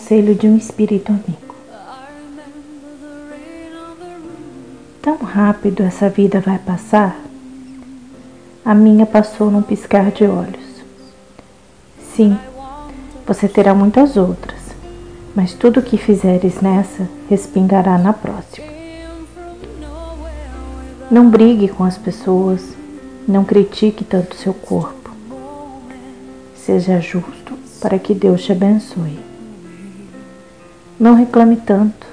conselho de um espírito amigo. Tão rápido essa vida vai passar? A minha passou num piscar de olhos. Sim, você terá muitas outras, mas tudo o que fizeres nessa respingará na próxima. Não brigue com as pessoas, não critique tanto seu corpo. Seja justo para que Deus te abençoe. Não reclame tanto,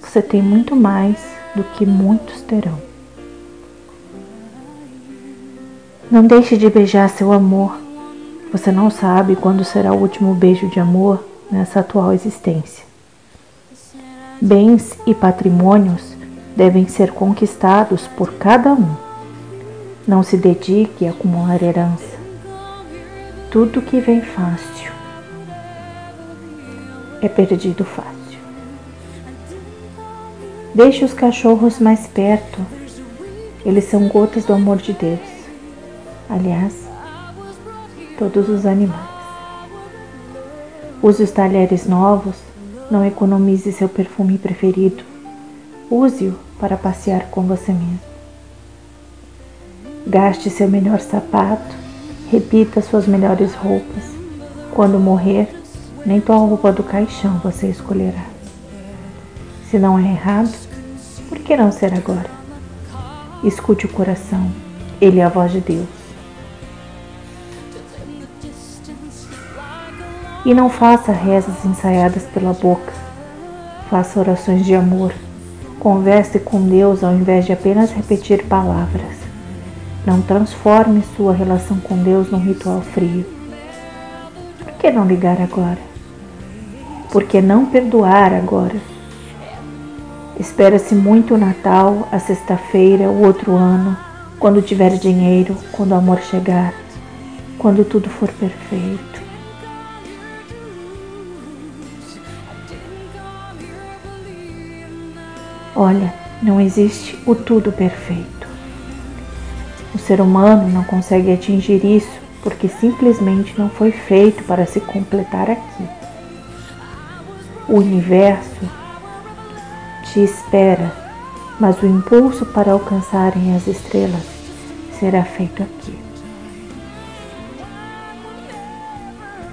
você tem muito mais do que muitos terão. Não deixe de beijar seu amor. Você não sabe quando será o último beijo de amor nessa atual existência. Bens e patrimônios devem ser conquistados por cada um. Não se dedique a acumular herança. Tudo que vem fácil é perdido fácil. Deixe os cachorros mais perto. Eles são gotas do amor de Deus. Aliás, todos os animais. Use os talheres novos. Não economize seu perfume preferido. Use-o para passear com você mesmo. Gaste seu melhor sapato, repita suas melhores roupas. Quando morrer, nem tua roupa do caixão você escolherá. Se não é errado, por que não ser agora? Escute o coração, ele é a voz de Deus. E não faça rezas ensaiadas pela boca, faça orações de amor Converse com Deus ao invés de apenas repetir palavras. Não transforme sua relação com Deus num ritual frio. Por que não ligar agora? Por que não perdoar agora? Espera-se muito o Natal, a sexta-feira, o outro ano, quando tiver dinheiro, quando o amor chegar, quando tudo for perfeito. Olha, não existe o tudo perfeito. O ser humano não consegue atingir isso porque simplesmente não foi feito para se completar aqui. O universo te espera, mas o impulso para alcançarem as estrelas será feito aqui.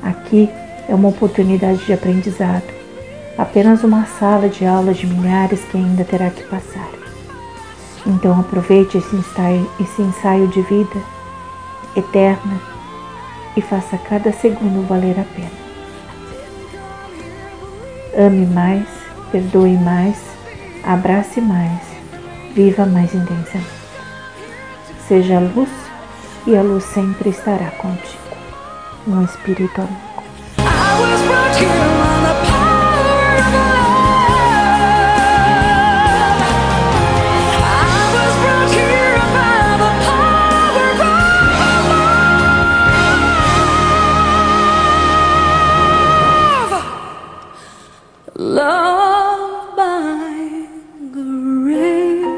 Aqui é uma oportunidade de aprendizado apenas uma sala de aula de milhares que ainda terá que passar. Então aproveite esse ensaio, esse ensaio de vida eterna e faça cada segundo valer a pena. Ame mais, perdoe mais, abrace mais, viva mais intensamente. Seja luz e a luz sempre estará contigo. Um espírito amigo. of my grace.